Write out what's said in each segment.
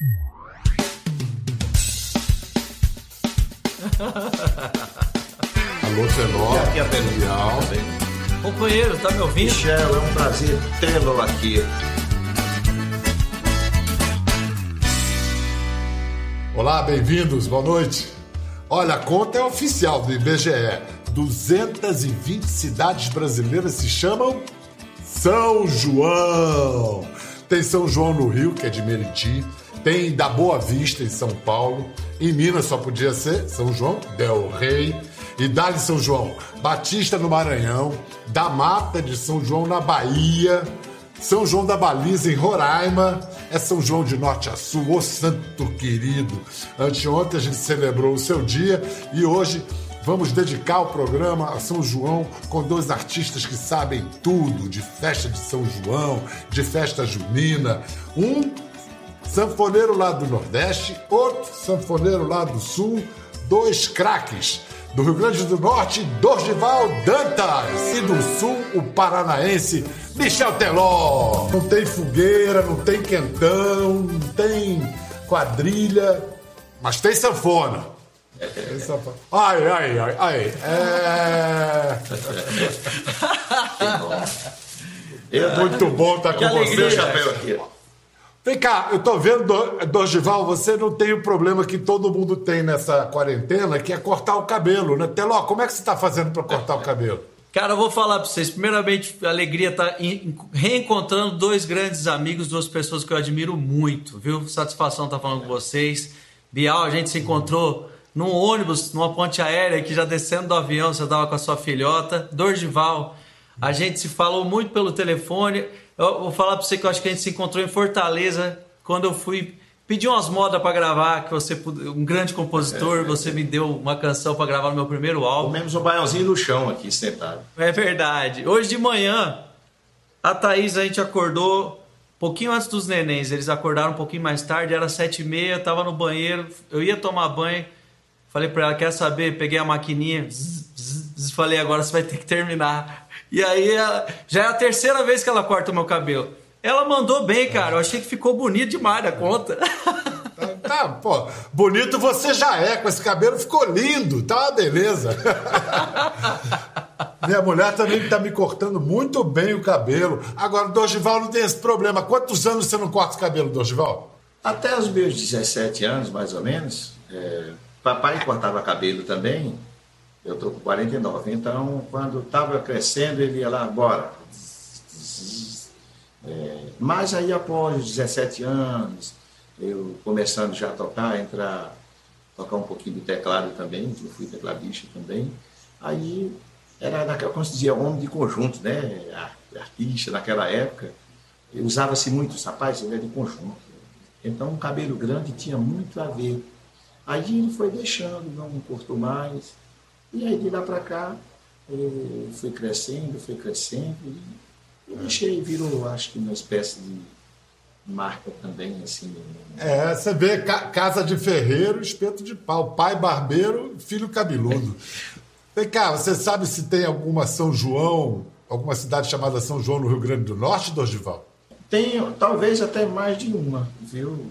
Alô, Tenor. E aqui é a Pedro. Companheiro, tá me ouvindo? Michel, é um prazer tê-lo aqui. Olá, bem-vindos, boa noite. Olha, a conta é oficial do IBGE. 220 cidades brasileiras se chamam São João. Tem São João no Rio, que é de Meriti. Tem da Boa Vista, em São Paulo. Em Minas só podia ser São João Del Rey. E Dali São João Batista no Maranhão. Da Mata de São João na Bahia. São João da Baliza, em Roraima, é São João de Norte a Sul, ô santo querido. Anteontem a gente celebrou o seu dia e hoje vamos dedicar o programa a São João com dois artistas que sabem tudo de festa de São João, de festa junina. Um sanfoneiro lá do Nordeste, outro sanfoneiro lá do Sul, dois craques do Rio Grande do Norte, Dorgival Dantas. E do Sul, o paranaense Michel Teló. Não tem fogueira, não tem quentão, não tem quadrilha, mas tem sanfona. Tem sanfona. Ai, ai, ai, ai. É... Eu, Muito bom estar com alegria. você. meu chapéu aqui. Vem cá, eu tô vendo, Dor- Dorgival, você não tem o problema que todo mundo tem nessa quarentena, que é cortar o cabelo, né? Teló, como é que você tá fazendo para cortar o cabelo? Cara, eu vou falar pra vocês. Primeiramente, a alegria tá em- reencontrando dois grandes amigos, duas pessoas que eu admiro muito, viu? Satisfação estar falando com vocês. Bial, a gente se encontrou num ônibus, numa ponte aérea, que já descendo do avião, você tava com a sua filhota. Dorgival, a gente se falou muito pelo telefone. Eu vou falar pra você que eu acho que a gente se encontrou em Fortaleza, quando eu fui pedir umas modas pra gravar, que você, um grande compositor, você me deu uma canção pra gravar no meu primeiro álbum. Comemos um baiãozinho no chão aqui, sentado. É verdade. Hoje de manhã, a Thaís, a gente acordou um pouquinho antes dos nenéns. Eles acordaram um pouquinho mais tarde, era sete e meia, tava no banheiro. Eu ia tomar banho. Falei pra ela, quer saber? Peguei a maquininha, zzz, falei, agora você vai ter que terminar. E aí, ela- já é a terceira vez que ela corta o meu cabelo. Ela mandou bem, cara. Eu achei que ficou bonito demais da conta. Tá, tá, pô, bonito você já é, com esse cabelo ficou lindo, tá uma beleza. Minha mulher também tá me cortando muito bem o cabelo. Agora, Dorgival não tem esse problema. Quantos anos você não corta o cabelo, Dorgival? Até os meus 17 anos, mais ou menos, é, papai cortava cabelo também. Eu tô com 49. Então, quando estava crescendo, ele ia lá, bora. É, mas aí, após os 17 anos, eu começando já a tocar, entrar, tocar um pouquinho de teclado também, eu fui tecladista também. Aí, era naquela, como se dizia, homem de conjunto, né? Ar- Artista naquela época. Usava-se muito os rapazes, ele é de conjunto. Então, o cabelo grande tinha muito a ver. Aí ele foi deixando, não cortou mais. E aí, de lá para cá, eh, foi crescendo, foi crescendo. E eu deixei, virou, acho que uma espécie de marca também, assim. É, você vê ca- casa de ferreiro, espeto de pau. Pai barbeiro, filho cabeludo. Vem cá, você sabe se tem alguma São João, alguma cidade chamada São João no Rio Grande do Norte, Dorgival? Tenho, talvez até mais de uma, viu?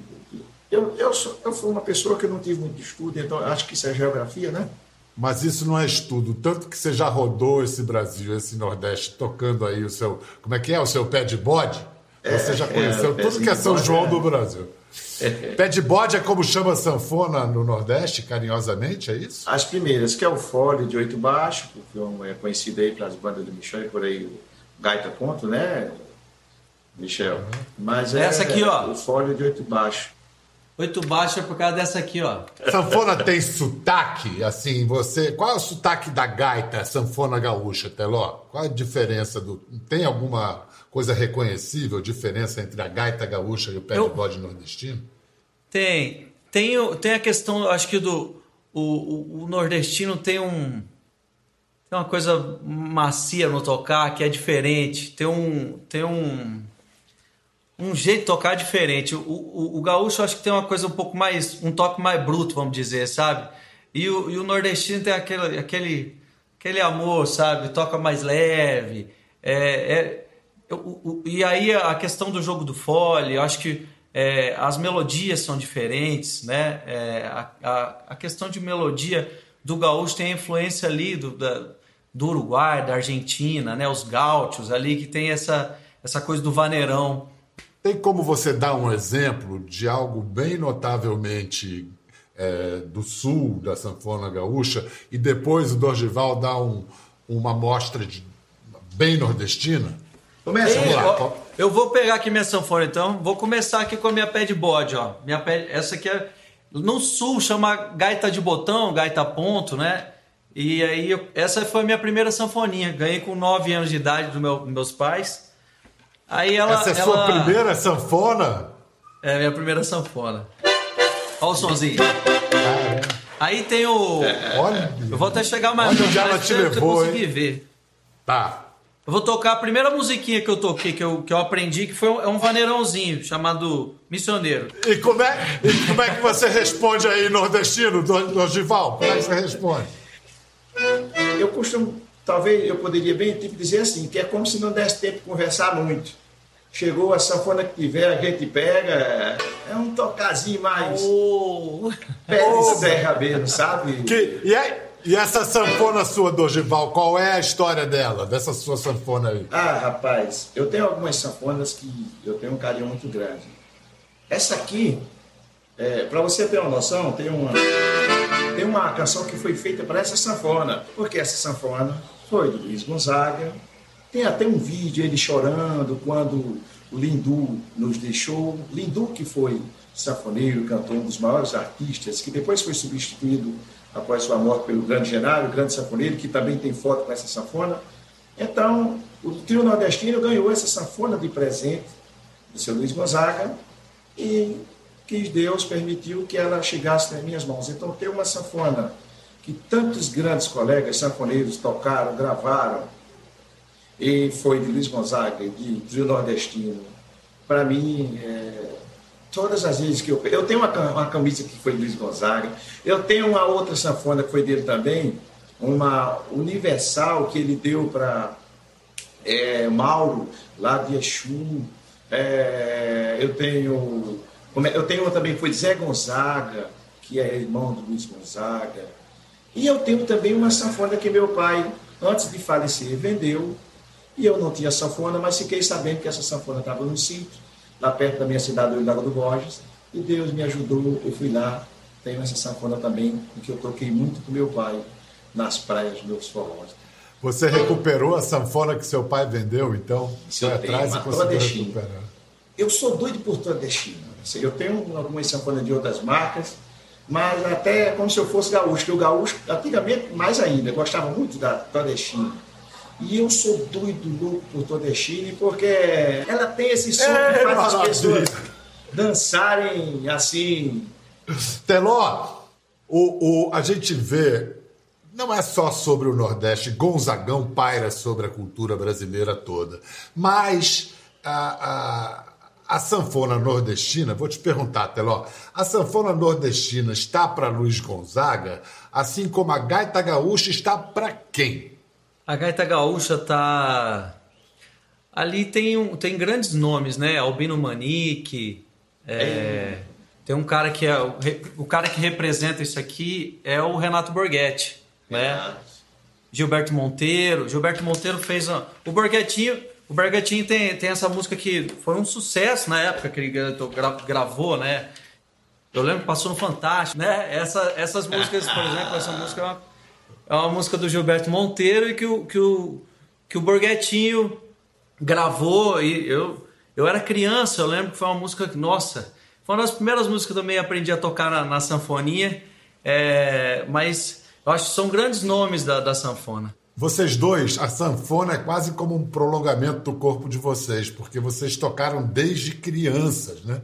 Eu, eu, sou, eu fui uma pessoa que não tive muito estudo, então acho que isso é geografia, né? Mas isso não é estudo. Tanto que você já rodou esse Brasil, esse Nordeste, tocando aí o seu. Como é que é? O seu pé de bode? Você já é, conheceu o tudo que é São bode, João é. do Brasil. Pé de bode é como chama sanfona no Nordeste, carinhosamente, é isso? As primeiras, que é o fole de oito baixo, que é conhecido aí pelas bandas do Michel e por aí o Gaita Conto, né, Michel? Mas é Essa aqui, ó. o fole de oito baixo. Oito baixo é por causa dessa aqui, ó. Sanfona tem sotaque, assim, você. Qual é o sotaque da gaita sanfona gaúcha, Teló? Qual é a diferença do. Tem alguma coisa reconhecível, diferença entre a gaita gaúcha e o pé Eu- de bode nordestino? Tem, tem, tem a questão, eu acho que do o, o- o nordestino tem um tem uma coisa macia no tocar que é diferente, tem um tem um um jeito de tocar diferente. O, o, o gaúcho acho que tem uma coisa um pouco mais um toque mais bruto, vamos dizer, sabe? E o, e o nordestino tem aquele aquele aquele amor, sabe? Toca mais leve. É, é- e aí a questão do jogo do fole, acho que é, as melodias são diferentes, né? É, a, a, a, questão de melodia do gaúcho tem a influência ali do, da, do Uruguai, da Argentina, né? Os gaúchos ali que tem essa, essa coisa do vaneirão. Tem como você dar um exemplo de algo bem notavelmente é, do sul da sanfona gaúcha e depois o Dorgival dá um, uma amostra de, bem nordestina? Começa, Ei, lá. Eu vou pegar aqui minha sanfona então. Vou começar aqui com a minha pé de bode, ó. Minha pé, essa aqui é no sul chama gaita de botão, gaita ponto, né? E aí essa foi a minha primeira sanfoninha. Ganhei com 9 anos de idade dos meu, meus pais. Aí ela Essa é ela... sua primeira sanfona? É minha primeira sanfona. Olha o sonzinho. Aí tem o. Olha. Eu vou até chegar mais. Olha onde ela te levou, hein? ver. Tá. Eu vou tocar a primeira musiquinha que eu toquei, que eu, que eu aprendi, que foi um, é um vaneirãozinho chamado Missioneiro. E como é, e como é que você responde aí, nordestino, Dorival? Como é que você responde? Eu costumo, talvez eu poderia bem tipo dizer assim, que é como se não desse tempo de conversar muito. Chegou a sanfona que tiver, a gente pega, é um tocazinho mais. Oh. Pé de oh. serra mesmo, sabe? Que, e aí? E essa sanfona sua, Dorival, qual é a história dela, dessa sua sanfona aí? Ah, rapaz, eu tenho algumas sanfonas que eu tenho um carinho muito grande. Essa aqui, é, para você ter uma noção, tem uma, tem uma canção que foi feita para essa sanfona, porque essa sanfona foi do Luiz Gonzaga. Tem até um vídeo ele chorando quando o Lindu nos deixou. Lindu, que foi sanfoneiro, cantor, um dos maiores artistas, que depois foi substituído após sua morte pelo grande Genaro, o grande sanfoneiro, que também tem foto com essa sanfona. Então, o trio nordestino ganhou essa sanfona de presente do seu Luiz Gonzaga e que Deus permitiu que ela chegasse nas minhas mãos. Então, ter uma sanfona que tantos grandes colegas sanfoneiros tocaram, gravaram, e foi de Luiz Gonzaga, de trio nordestino, para mim é, Todas as vezes que eu. Eu tenho uma, uma camisa que foi de Luiz Gonzaga, eu tenho uma outra sanfona que foi dele também, uma universal que ele deu para é, Mauro, lá de Exu. É, eu tenho. Eu tenho uma também que foi Zé Gonzaga, que é irmão do Luiz Gonzaga. E eu tenho também uma sanfona que meu pai, antes de falecer, vendeu. E eu não tinha sanfona, mas fiquei sabendo que essa sanfona estava no sítio lá perto da minha cidade, do Lago do Borges, e Deus me ajudou, eu fui lá, tenho essa sanfona também, que eu toquei muito com meu pai nas praias dos meus forrós. Você recuperou a sanfona que seu pai vendeu, então? Foi atrás e conseguiu recuperar. Eu sou doido por Todestino. Assim, eu tenho algumas sanfonas de outras marcas, mas até como se eu fosse gaúcho, que o gaúcho, antigamente, mais ainda, gostava muito da Todestino. E eu sou doido, louco por Todestine, porque ela tem esse som é, que faz as pessoas dançarem assim. Teló, o, o, a gente vê, não é só sobre o Nordeste, Gonzagão paira sobre a cultura brasileira toda, mas a, a, a sanfona nordestina, vou te perguntar, Teló, a sanfona nordestina está para Luiz Gonzaga, assim como a gaita gaúcha está para quem? A gaita gaúcha tá ali tem um, tem grandes nomes, né? Albino Manique, é, é. tem um cara que é o, o, cara que representa isso aqui é o Renato Borghetti, né? Gilberto Monteiro, Gilberto Monteiro fez uma, o Borghettinho, o Borghettinho tem, tem essa música que foi um sucesso na época que ele gravou, né? Eu lembro que passou no Fantástico, né? Essa, essas músicas, por exemplo, essa música é uma é uma música do Gilberto Monteiro e que o, que o, que o Borghetinho gravou. E eu, eu era criança, eu lembro que foi uma música nossa, foi uma das primeiras músicas que eu também aprendi a tocar na, na sanfoninha. É, mas eu acho que são grandes nomes da, da sanfona. Vocês dois, a sanfona é quase como um prolongamento do corpo de vocês, porque vocês tocaram desde crianças, né?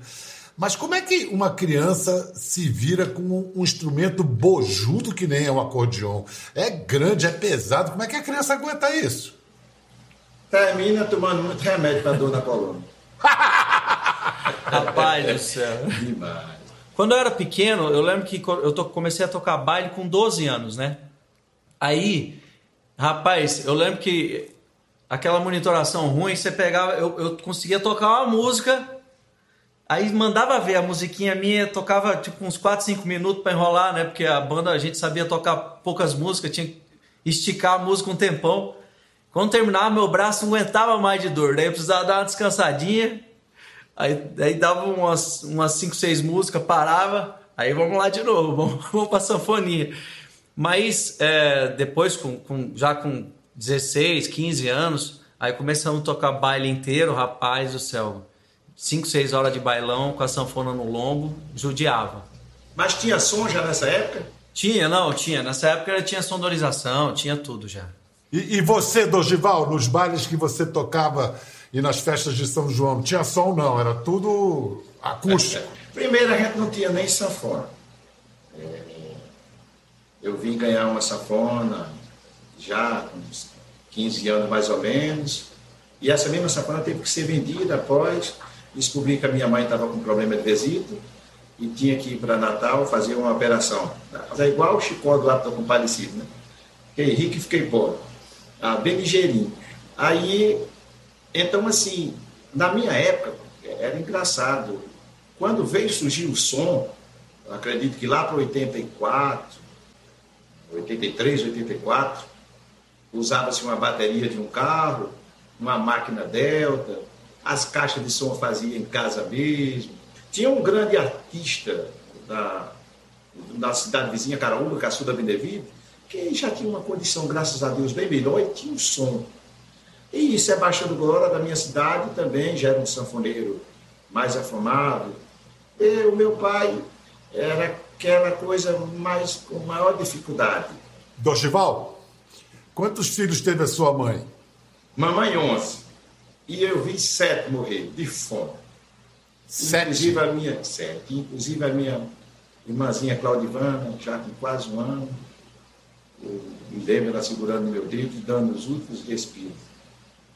Mas como é que uma criança se vira com um instrumento bojudo que nem é um acordeon? É grande, é pesado. Como é que a criança aguenta isso? Termina tomando muito remédio para dor na coluna. Rapaz do céu. Demais. Quando eu era pequeno, eu lembro que eu comecei a tocar baile com 12 anos, né? Aí, rapaz, eu lembro que aquela monitoração ruim, você pegava, eu, eu conseguia tocar uma música Aí mandava ver a musiquinha minha, tocava tipo uns 4, 5 minutos para enrolar, né? Porque a banda a gente sabia tocar poucas músicas, tinha que esticar a música um tempão. Quando terminava, meu braço não aguentava mais de dor, daí eu precisava dar uma descansadinha. Aí, aí dava umas 5, 6 músicas, parava, aí vamos lá de novo, vamos, vamos pra sanfoninha. Mas é, depois, com, com, já com 16, 15 anos, aí começamos a tocar baile inteiro, rapaz do céu 5, 6 horas de bailão com a sanfona no lombo, judiava. Mas tinha som já nessa época? Tinha, não, tinha. Nessa época tinha sonorização, tinha tudo já. E, e você, Dorival, nos bailes que você tocava e nas festas de São João, tinha som não? Era tudo acústico? Primeiro a gente não tinha nem sanfona. É, eu vim ganhar uma sanfona já com uns 15 anos mais ou menos. E essa mesma sanfona teve que ser vendida após descobri que a minha mãe estava com problema de vesícula e tinha que ir para Natal fazer uma operação. É igual o Chicó do Lápis Comparecido, né? Fiquei rico e fiquei pobre. Ah, bem ligeirinho. Aí, então assim, na minha época, era engraçado. Quando veio surgir o som, acredito que lá para 84, 83, 84, usava-se uma bateria de um carro, uma máquina Delta, as caixas de som fazia em casa mesmo. Tinha um grande artista da, da cidade vizinha, Caraúba, Caçuda Benevides, que já tinha uma condição, graças a Deus, bem melhor e tinha um som. E Sebastião Glória, da minha cidade, também já era um sanfoneiro mais afamado. E o meu pai era aquela coisa mais com maior dificuldade. Dorival, quantos filhos teve a sua mãe? Mamãe, 11. E eu vi sete morrer de fome. Sete? Inclusive a minha, sete. Inclusive a minha irmãzinha Claudivana, já com quase um ano. Eu me lembro ela segurando meu dedo e dando os últimos respiros.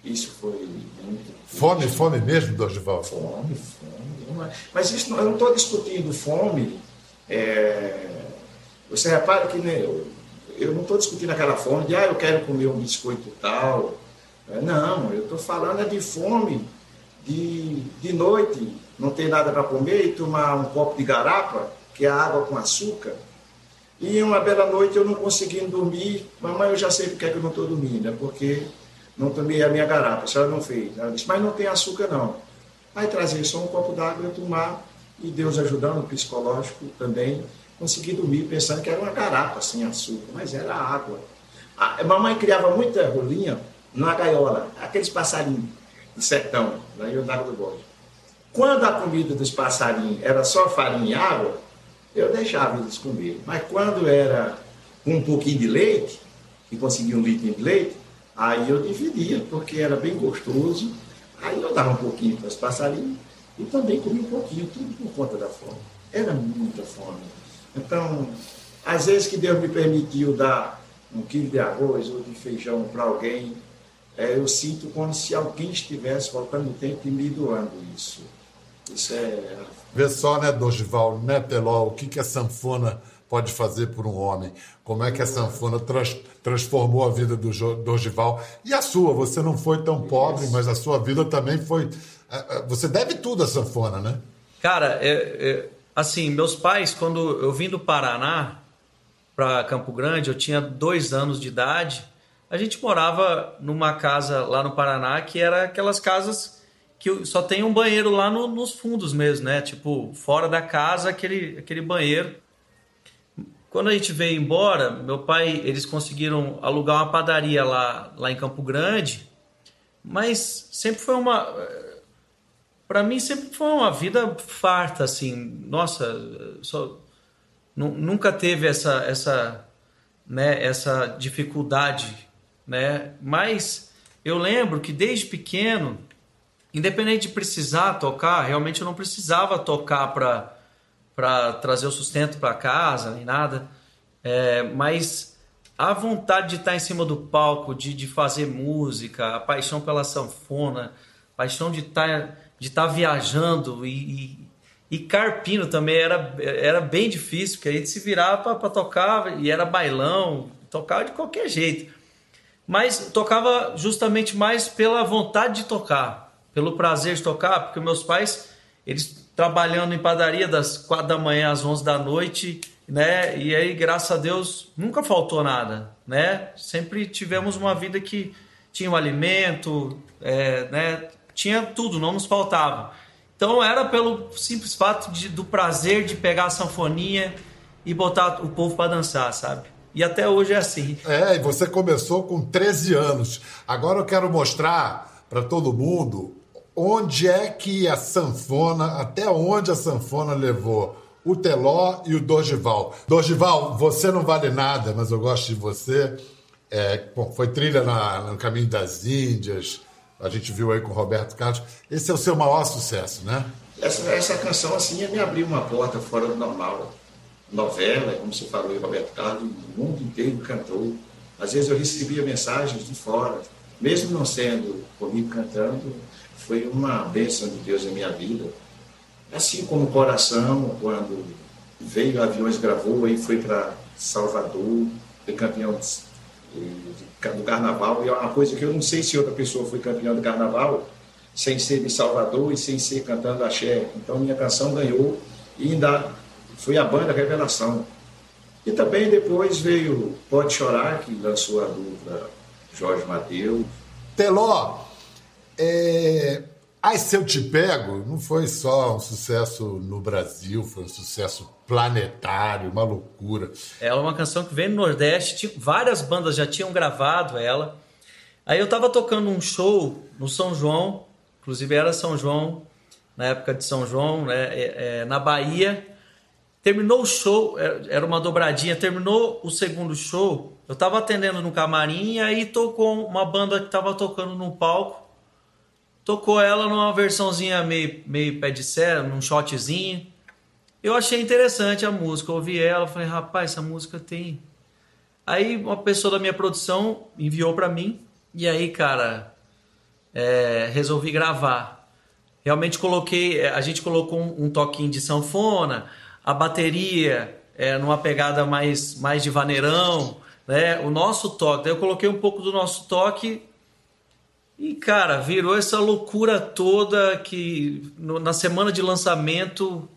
Isso foi muito. Fome, fome mesmo, Dorival? Fome, fome. Mas isso, eu não estou discutindo fome. É... Você repara que né, eu, eu não estou discutindo aquela fome de, ah, eu quero comer um biscoito tal é, não, eu estou falando é de fome, de, de noite, não ter nada para comer e tomar um copo de garapa, que é água com açúcar. E uma bela noite eu não conseguindo dormir, mamãe, eu já sei porque é que eu não estou dormindo, é porque não tomei a minha garapa, a senhora não fez. Ela disse, mas não tem açúcar não. Aí trazer só um copo d'água eu tomar, e Deus ajudando, o psicológico também, consegui dormir pensando que era uma garapa sem açúcar, mas era água. A mamãe criava muita rolinha, numa gaiola, aqueles passarinhos do sertão, em Onago do Bode. Quando a comida dos passarinhos era só farinha e água, eu deixava eles comer. Mas quando era um pouquinho de leite, que conseguia um litro de leite, aí eu dividia, porque era bem gostoso. Aí eu dava um pouquinho para os passarinhos e também comia um pouquinho, tudo por conta da fome. Era muita fome. Então, às vezes que Deus me permitiu dar um quilo de arroz ou de feijão para alguém, é, eu sinto como se alguém estivesse voltando o tempo e me doando isso. Isso é. Vê só, né, Dorival, né, Peló, o que, que a sanfona pode fazer por um homem? Como é que a sanfona trans, transformou a vida do Dorival? E a sua? Você não foi tão pobre, mas a sua vida também foi. É, é, você deve tudo à sanfona, né? Cara, é, é, assim, meus pais, quando eu vim do Paraná para Campo Grande, eu tinha dois anos de idade a gente morava numa casa lá no Paraná que era aquelas casas que só tem um banheiro lá no, nos fundos mesmo, né? Tipo, fora da casa, aquele, aquele banheiro. Quando a gente veio embora, meu pai, eles conseguiram alugar uma padaria lá, lá em Campo Grande, mas sempre foi uma. Para mim, sempre foi uma vida farta, assim. Nossa, só, nunca teve essa, essa, né, essa dificuldade né? Mas eu lembro que desde pequeno, independente de precisar tocar, realmente eu não precisava tocar para para trazer o sustento para casa nem nada, é, mas a vontade de estar em cima do palco, de, de fazer música, a paixão pela sanfona, a paixão de estar de estar viajando e, e, e carpino também era, era bem difícil, porque a gente se virava para tocar e era bailão, tocava de qualquer jeito mas tocava justamente mais pela vontade de tocar, pelo prazer de tocar, porque meus pais, eles trabalhando em padaria das 4 da manhã às 11 da noite, né? E aí, graças a Deus, nunca faltou nada, né? Sempre tivemos uma vida que tinha um alimento, é, né? Tinha tudo, não nos faltava. Então era pelo simples fato de, do prazer de pegar a sanfoninha e botar o povo para dançar, sabe? E até hoje é assim. É, e você começou com 13 anos. Agora eu quero mostrar para todo mundo onde é que a sanfona, até onde a sanfona levou o Teló e o Dorival. Dorival, você não vale nada, mas eu gosto de você. É, bom, foi trilha na, no Caminho das Índias, a gente viu aí com o Roberto Carlos. Esse é o seu maior sucesso, né? Essa, essa canção, assim, me abriu uma porta fora do normal. Novela, como você falou, e Roberto Carlos, o mundo inteiro cantou. Às vezes eu recebia mensagens de fora, mesmo não sendo comigo cantando, foi uma bênção de Deus na minha vida. Assim como o Coração, quando veio Aviões gravou e foi para Salvador, foi campeão do Carnaval, e é uma coisa que eu não sei se outra pessoa foi campeã do Carnaval sem ser de Salvador e sem ser cantando axé. Então minha canção ganhou e ainda foi a banda Revelação. E também depois veio Pode Chorar, que lançou a dupla Jorge Mateus. Teló, é, Ai, se eu te pego, não foi só um sucesso no Brasil, foi um sucesso planetário, uma loucura. É uma canção que vem no Nordeste, várias bandas já tinham gravado ela. Aí eu tava tocando um show no São João, inclusive era São João, na época de São João, né, é, é, na Bahia. Terminou o show, era uma dobradinha, terminou o segundo show, eu tava atendendo no camarim e aí tocou uma banda que tava tocando no palco tocou ela numa versãozinha meio, meio pé de serra, num shotzinho. Eu achei interessante a música, ouvi ela, falei, rapaz, essa música tem. Aí uma pessoa da minha produção enviou para mim, e aí, cara, é, resolvi gravar. Realmente coloquei, é, a gente colocou um, um toquinho de sanfona, a bateria é, numa pegada mais, mais de vaneirão, né? O nosso toque, daí eu coloquei um pouco do nosso toque e, cara, virou essa loucura toda que no, na semana de lançamento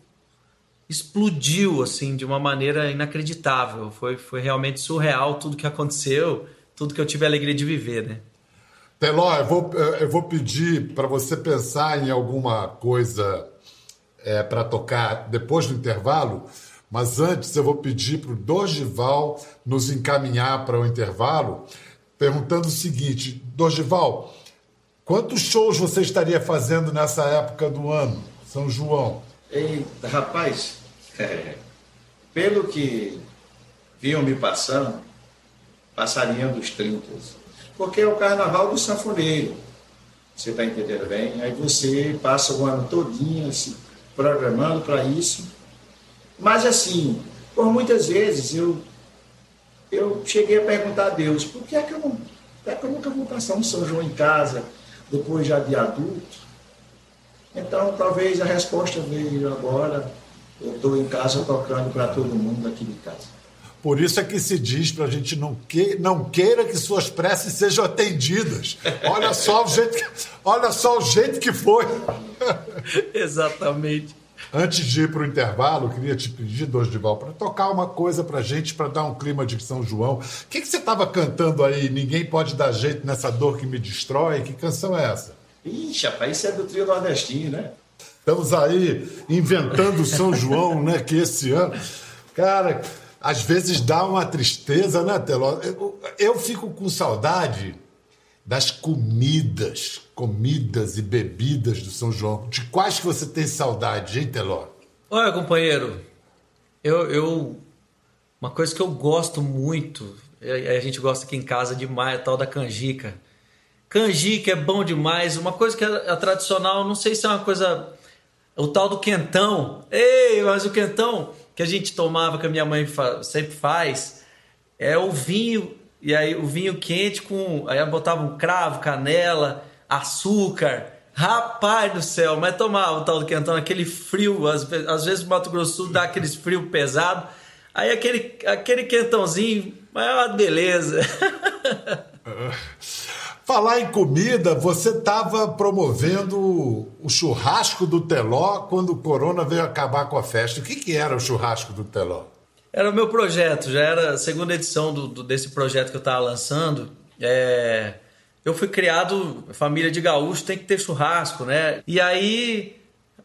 explodiu, assim, de uma maneira inacreditável. Foi, foi realmente surreal tudo que aconteceu, tudo que eu tive a alegria de viver, né? Teló, eu vou, eu vou pedir para você pensar em alguma coisa é, para tocar depois do intervalo, mas antes eu vou pedir para o Dorival nos encaminhar para o intervalo, perguntando o seguinte: Dorival, Quantos shows você estaria fazendo nessa época do ano, São João? Eita, rapaz, é, pelo que vinham me passando, passariam dos 30. Porque é o carnaval do sanfoneiro. Você está entendendo bem? Aí você passa o ano todinho se programando para isso. Mas assim, por muitas vezes eu, eu cheguei a perguntar a Deus, por que é que eu, não, é que eu nunca vou passar um São João em casa? Depois já de adulto. Então, talvez a resposta veio agora. Eu estou em casa tocando para todo mundo aqui de casa. Por isso é que se diz para a gente não, que, não queira que suas preces sejam atendidas. Olha só o jeito que, olha só o jeito que foi. Exatamente. Antes de ir para o intervalo, eu queria te pedir, Dorival, para tocar uma coisa para gente, para dar um clima de São João. O que, que você estava cantando aí? Ninguém pode dar jeito nessa dor que me destrói. Que canção é essa? Ixi, rapaz, isso é do trio nordestino, né? Estamos aí inventando São João, né? Que esse ano. Cara, às vezes dá uma tristeza, né, Teló? Eu, eu fico com saudade das comidas, comidas e bebidas do São João. De quais que você tem saudade, hein, Teló? Olha, companheiro, eu, eu uma coisa que eu gosto muito, a gente gosta aqui em casa demais, é tal da canjica. Canjica é bom demais. Uma coisa que é, é tradicional, não sei se é uma coisa. O tal do quentão. Ei, mas o quentão que a gente tomava, que a minha mãe fa sempre faz, é o vinho e aí o vinho quente com. Aí botava um cravo, canela, açúcar. Rapaz do céu, mas tomava o tal do quentão, aquele frio, às, às vezes o Mato Grosso dá aqueles frio pesado. Aí aquele, aquele quentãozinho, mas é uma beleza. Falar em comida, você estava promovendo o churrasco do Teló quando o Corona veio acabar com a festa. O que, que era o churrasco do Teló? Era o meu projeto, já era a segunda edição do, do desse projeto que eu estava lançando. É, eu fui criado, família de gaúcho tem que ter churrasco, né? E aí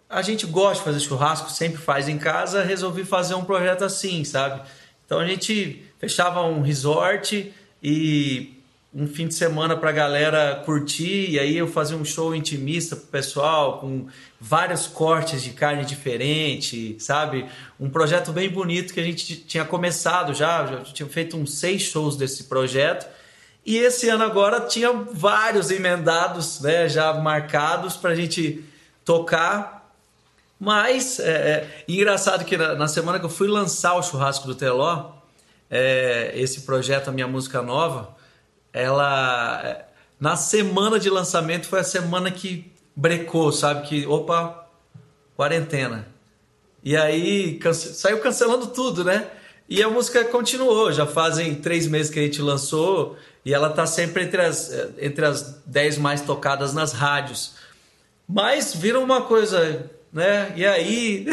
a gente gosta de fazer churrasco, sempre faz em casa, resolvi fazer um projeto assim, sabe? Então a gente fechava um resort e um fim de semana para a galera curtir, e aí eu fazia um show intimista pro pessoal, com vários cortes de carne diferente, sabe? Um projeto bem bonito que a gente tinha começado já, já tinha feito uns seis shows desse projeto, e esse ano agora tinha vários emendados, né, já marcados para a gente tocar. Mas é, é, engraçado que na, na, semana que eu fui lançar o churrasco do Teló, é, esse projeto, a minha música nova, ela na semana de lançamento foi a semana que brecou, sabe? Que, opa, quarentena. E aí cance... saiu cancelando tudo, né? E a música continuou, já fazem três meses que a gente lançou e ela tá sempre entre as, entre as dez mais tocadas nas rádios. Mas viram uma coisa, né? E aí.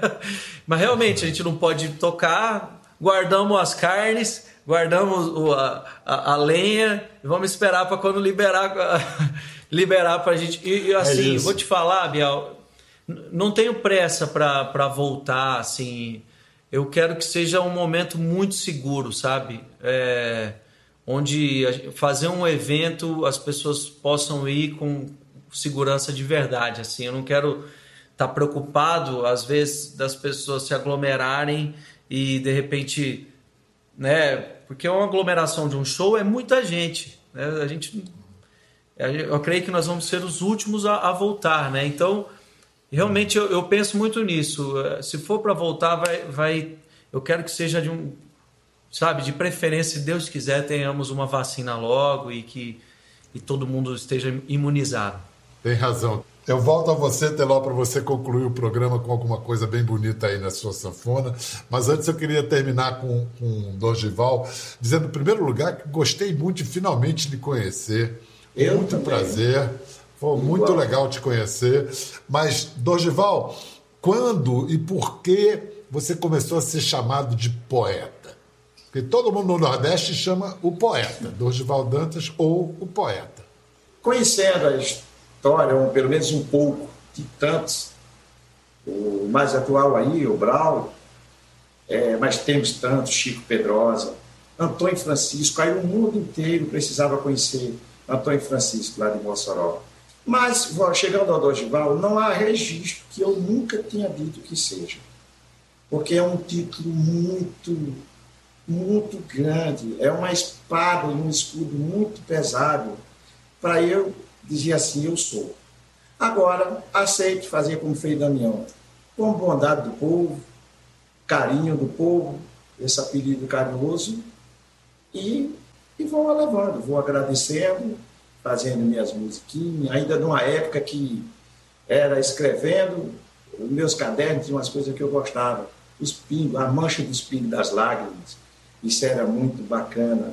Mas realmente a gente não pode tocar, guardamos as carnes guardamos o, a, a, a, lenha e vamos esperar para quando liberar liberar para a gente. E, e assim, é vou te falar, Biel, não tenho pressa para voltar, assim. Eu quero que seja um momento muito seguro, sabe? É, onde fazer um evento as pessoas possam ir com segurança de verdade, assim. Eu não quero estar tá preocupado, às vezes, das pessoas se aglomerarem e de repente, né? Porque uma aglomeração de um show é muita gente. Né? A gente, eu creio que nós vamos ser os últimos a, a voltar, né? Então, realmente eu, eu, penso muito nisso. Se for para voltar, vai, vai, eu quero que seja de um, sabe, de preferência, se Deus quiser, tenhamos uma vacina logo e que e todo mundo esteja imunizado. Tem razão. Eu volto a você, Teló, para você concluir o programa com alguma coisa bem bonita aí na sua sanfona. Mas antes eu queria terminar com, com Dorival, dizendo, em primeiro lugar, que gostei muito de finalmente lhe conhecer. Eu muito também. prazer. Foi Igual. muito legal te conhecer. Mas, Dorival, quando e por que você começou a ser chamado de poeta? Porque todo mundo no Nordeste chama o poeta, Dorival Dantas ou o poeta. Conhecendo as história, ou pelo menos um pouco de tantos. O mais atual aí, o Brau, é, mas temos tantos, Chico Pedrosa, Antônio Francisco, aí o mundo inteiro precisava conhecer Antônio Francisco, lá de Mossoró. Mas, chegando ao Dorival, não há registro que eu nunca tenha dito que seja. Porque é um título muito, muito grande, é uma espada e um escudo muito pesado para eu dizia assim: Eu sou. Agora, aceito fazer como fez Damião, com bondade do povo, carinho do povo, esse apelido carinhoso, e, e vou levando, vou agradecendo, fazendo minhas musiquinhas, ainda numa época que era escrevendo, meus cadernos tinham umas coisas que eu gostava, os pingos, a mancha dos pingos das lágrimas, isso era muito bacana.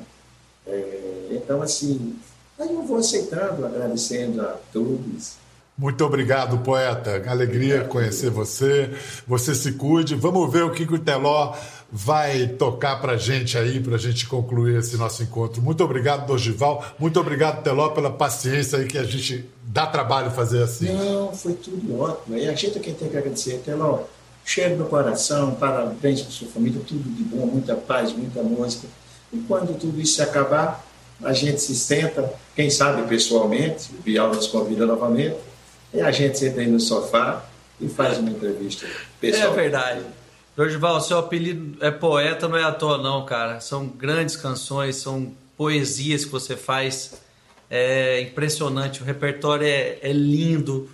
É, então, assim, Aí eu vou aceitando, agradecendo a todos. Muito obrigado, poeta. Alegria conhecer você. Você se cuide. Vamos ver o que, o Teló vai tocar para gente aí, para a gente concluir esse nosso encontro. Muito obrigado, Dogival. Muito obrigado, Teló, pela paciência aí que a gente dá trabalho fazer assim. Não, foi tudo ótimo. E a gente é quem tem que agradecer. Teló, cheiro no coração, parabéns para sua família, tudo de bom, muita paz, muita música. E quando tudo isso acabar, a gente se senta, quem sabe pessoalmente, o Bial nos convida novamente, e a gente senta aí no sofá e faz uma entrevista pessoal. É verdade. Jorgeval, seu apelido é poeta, não é à toa não, cara. São grandes canções, são poesias que você faz. É impressionante, o repertório é, é lindo.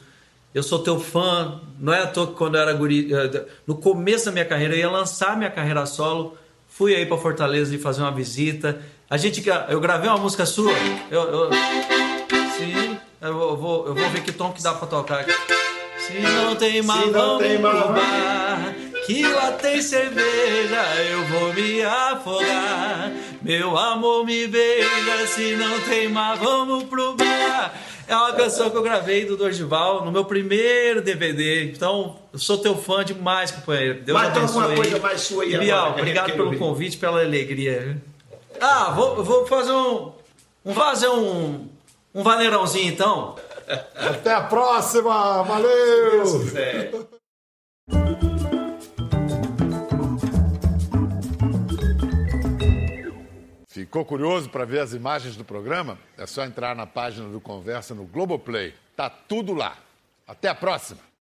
Eu sou teu fã, não é à toa que quando eu era guri, eh, no começo da minha carreira, eu ia lançar minha carreira solo, fui aí para Fortaleza e fazer uma visita, a gente, eu gravei uma música sua. Eu, eu, sim, eu vou, eu vou ver que tom que dá pra tocar. Se não tem não tem marrom. que lá tem cerveja, eu vou me afogar. Meu amor me beija, se não tem mar, vamos pro bar. É uma canção que eu gravei do Dorival no meu primeiro DVD. Então, eu sou teu fã demais, companheiro. Deus Mas abençoe. uma coisa mais sua aí Bial, obrigado pelo convite, pela alegria. Ah, vou, vou fazer um. Vamos fazer um. Um vaneirãozinho então. Até a próxima! Valeu! Ficou curioso para ver as imagens do programa? É só entrar na página do Conversa no Globoplay. Tá tudo lá. Até a próxima!